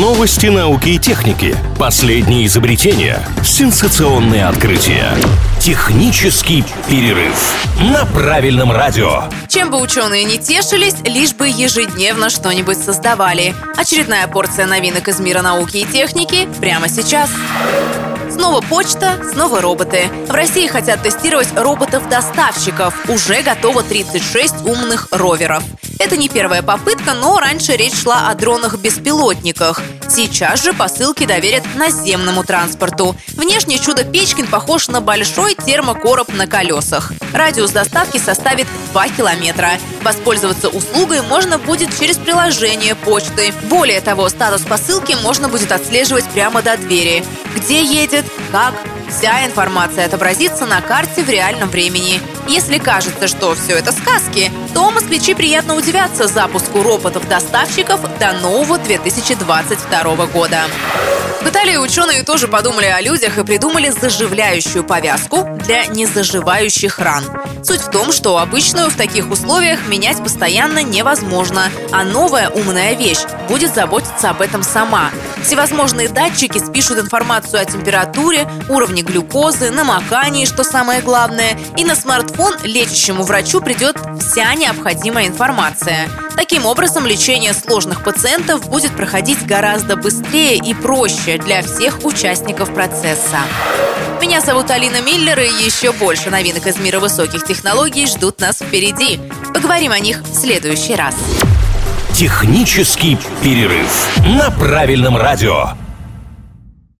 Новости науки и техники. Последние изобретения. Сенсационные открытия. Технический перерыв на правильном радио. Чем бы ученые не тешились, лишь бы ежедневно что-нибудь создавали. Очередная порция новинок из мира науки и техники прямо сейчас. Снова почта, снова роботы. В России хотят тестировать роботов-доставщиков. Уже готово 36 умных роверов. Это не первая попытка, но раньше речь шла о дронах-беспилотниках. Сейчас же посылки доверят наземному транспорту. Внешне чудо Печкин похож на большой термокороб на колесах. Радиус доставки составит 2 километра. Воспользоваться услугой можно будет через приложение почты. Более того, статус посылки можно будет отслеживать прямо до двери. Где едет, как, Вся информация отобразится на карте в реальном времени. Если кажется, что все это сказки, то москвичи приятно удивятся запуску роботов-доставщиков до нового 2022 года. В Италии ученые тоже подумали о людях и придумали заживляющую повязку для незаживающих ран. Суть в том, что обычную в таких условиях менять постоянно невозможно, а новая умная вещь будет заботиться об этом сама. Всевозможные датчики спишут информацию о температуре, уровне глюкозы, намокании, что самое главное, и на смартфон лечащему врачу придет вся необходимая информация. Таким образом, лечение сложных пациентов будет проходить гораздо быстрее и проще для всех участников процесса. Меня зовут Алина Миллер, и еще больше новинок из мира высоких технологий ждут нас впереди. Поговорим о них в следующий раз. Технический перерыв на правильном радио.